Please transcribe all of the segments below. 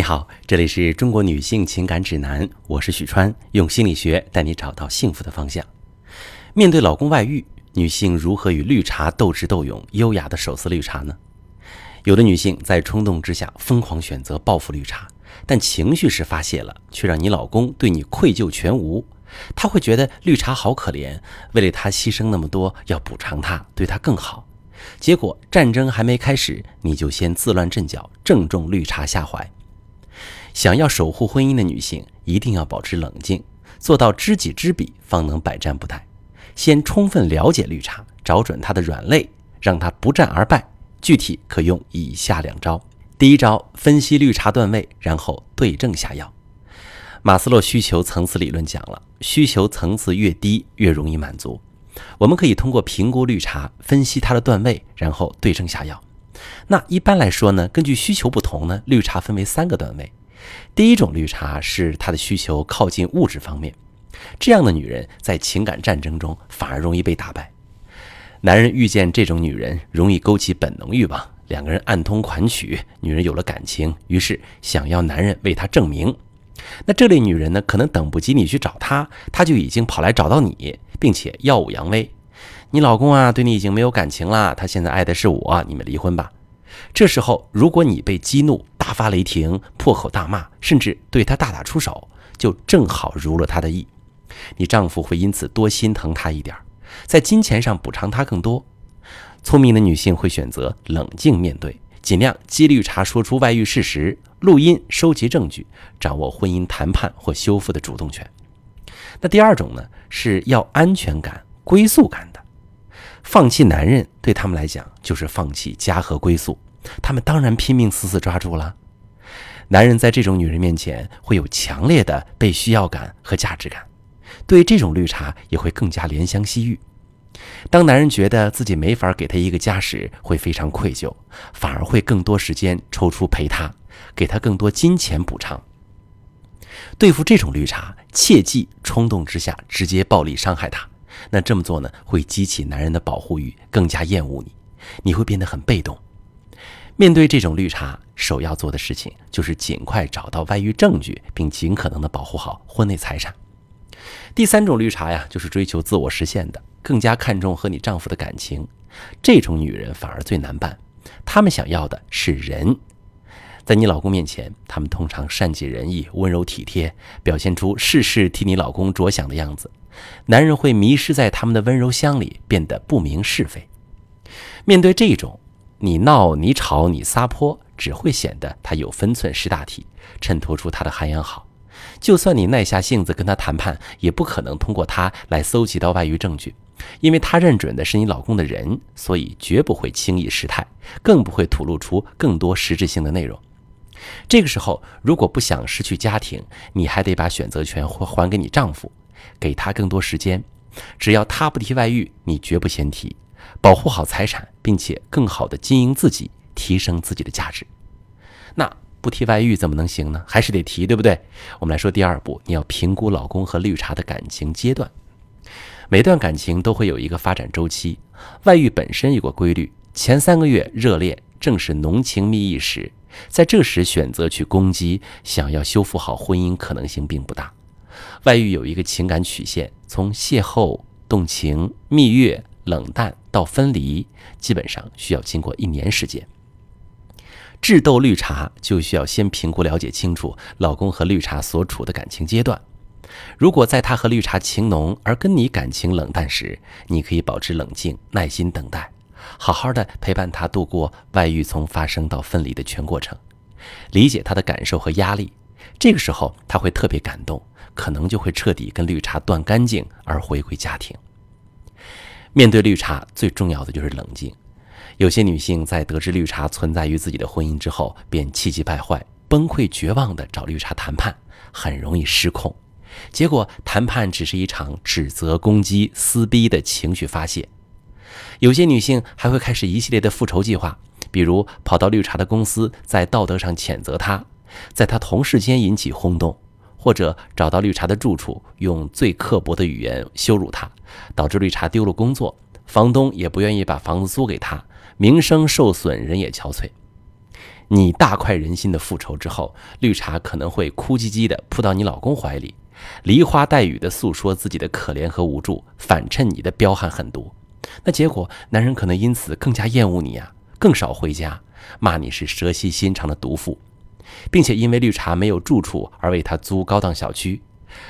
你好，这里是中国女性情感指南，我是许川，用心理学带你找到幸福的方向。面对老公外遇，女性如何与绿茶斗智斗勇，优雅的手撕绿茶呢？有的女性在冲动之下疯狂选择报复绿茶，但情绪是发泄了，却让你老公对你愧疚全无。他会觉得绿茶好可怜，为了他牺牲那么多，要补偿他，对他更好。结果战争还没开始，你就先自乱阵脚，正中绿茶下怀。想要守护婚姻的女性，一定要保持冷静，做到知己知彼，方能百战不殆。先充分了解绿茶，找准她的软肋，让她不战而败。具体可用以下两招：第一招，分析绿茶段位，然后对症下药。马斯洛需求层次理论讲了，需求层次越低，越容易满足。我们可以通过评估绿茶，分析它的段位，然后对症下药。那一般来说呢，根据需求不同呢，绿茶分为三个段位。第一种绿茶是她的需求靠近物质方面，这样的女人在情感战争中反而容易被打败。男人遇见这种女人，容易勾起本能欲望，两个人暗通款曲，女人有了感情，于是想要男人为她证明。那这类女人呢，可能等不及你去找她，她就已经跑来找到你，并且耀武扬威。你老公啊，对你已经没有感情了，他现在爱的是我，你们离婚吧。这时候，如果你被激怒，大发雷霆，破口大骂，甚至对他大打出手，就正好如了他的意。你丈夫会因此多心疼她一点，在金钱上补偿她更多。聪明的女性会选择冷静面对，尽量激绿茶说出外遇事实，录音收集证据，掌握婚姻谈判或修复的主动权。那第二种呢，是要安全感、归宿感的。放弃男人对他们来讲就是放弃家和归宿，他们当然拼命死死抓住了。男人在这种女人面前会有强烈的被需要感和价值感，对这种绿茶也会更加怜香惜玉。当男人觉得自己没法给她一个家时，会非常愧疚，反而会更多时间抽出陪他，给他更多金钱补偿。对付这种绿茶，切忌冲动之下直接暴力伤害他。那这么做呢，会激起男人的保护欲，更加厌恶你，你会变得很被动。面对这种绿茶，首要做的事情就是尽快找到外遇证据，并尽可能的保护好婚内财产。第三种绿茶呀，就是追求自我实现的，更加看重和你丈夫的感情。这种女人反而最难办，她们想要的是人。在你老公面前，他们通常善解人意、温柔体贴，表现出事事替你老公着想的样子。男人会迷失在他们的温柔乡里，变得不明是非。面对这种，你闹你吵你撒泼，只会显得他有分寸识大体，衬托出他的涵养好。就算你耐下性子跟他谈判，也不可能通过他来搜集到外遇证据，因为他认准的是你老公的人，所以绝不会轻易失态，更不会吐露出更多实质性的内容。这个时候，如果不想失去家庭，你还得把选择权还还给你丈夫，给他更多时间。只要他不提外遇，你绝不先提。保护好财产，并且更好的经营自己，提升自己的价值。那不提外遇怎么能行呢？还是得提，对不对？我们来说第二步，你要评估老公和绿茶的感情阶段。每段感情都会有一个发展周期，外遇本身有个规律：前三个月热恋，正是浓情蜜意时，在这时选择去攻击，想要修复好婚姻可能性并不大。外遇有一个情感曲线，从邂逅、动情、蜜月。冷淡到分离，基本上需要经过一年时间。智斗绿茶就需要先评估了解清楚老公和绿茶所处的感情阶段。如果在他和绿茶情浓而跟你感情冷淡时，你可以保持冷静，耐心等待，好好的陪伴他度过外遇从发生到分离的全过程，理解他的感受和压力。这个时候他会特别感动，可能就会彻底跟绿茶断干净而回归家庭。面对绿茶，最重要的就是冷静。有些女性在得知绿茶存在于自己的婚姻之后，便气急败坏、崩溃绝望地找绿茶谈判，很容易失控。结果谈判只是一场指责、攻击、撕逼的情绪发泄。有些女性还会开始一系列的复仇计划，比如跑到绿茶的公司，在道德上谴责她，在她同事间引起轰动。或者找到绿茶的住处，用最刻薄的语言羞辱她，导致绿茶丢了工作，房东也不愿意把房子租给她，名声受损，人也憔悴。你大快人心的复仇之后，绿茶可能会哭唧唧的扑到你老公怀里，梨花带雨的诉说自己的可怜和无助，反衬你的彪悍狠毒。那结果，男人可能因此更加厌恶你呀，更少回家，骂你是蛇蝎心肠的毒妇，并且因为绿茶没有住处而为他租高档小区，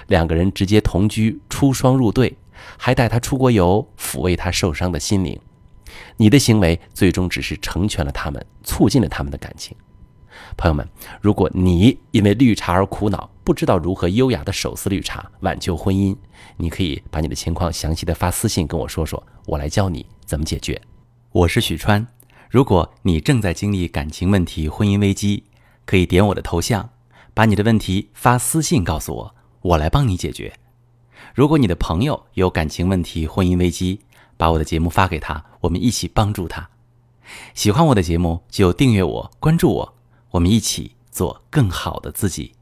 两个人直接同居，出双入对，还带他出国游，抚慰他受伤的心灵。你的行为最终只是成全了他们，促进了他们的感情。朋友们，如果你因为绿茶而苦恼，不知道如何优雅的手撕绿茶挽救婚姻，你可以把你的情况详细的发私信跟我说说，我来教你怎么解决。我是许川，如果你正在经历感情问题、婚姻危机，可以点我的头像，把你的问题发私信告诉我，我来帮你解决。如果你的朋友有感情问题、婚姻危机，把我的节目发给他，我们一起帮助他。喜欢我的节目就订阅我、关注我，我们一起做更好的自己。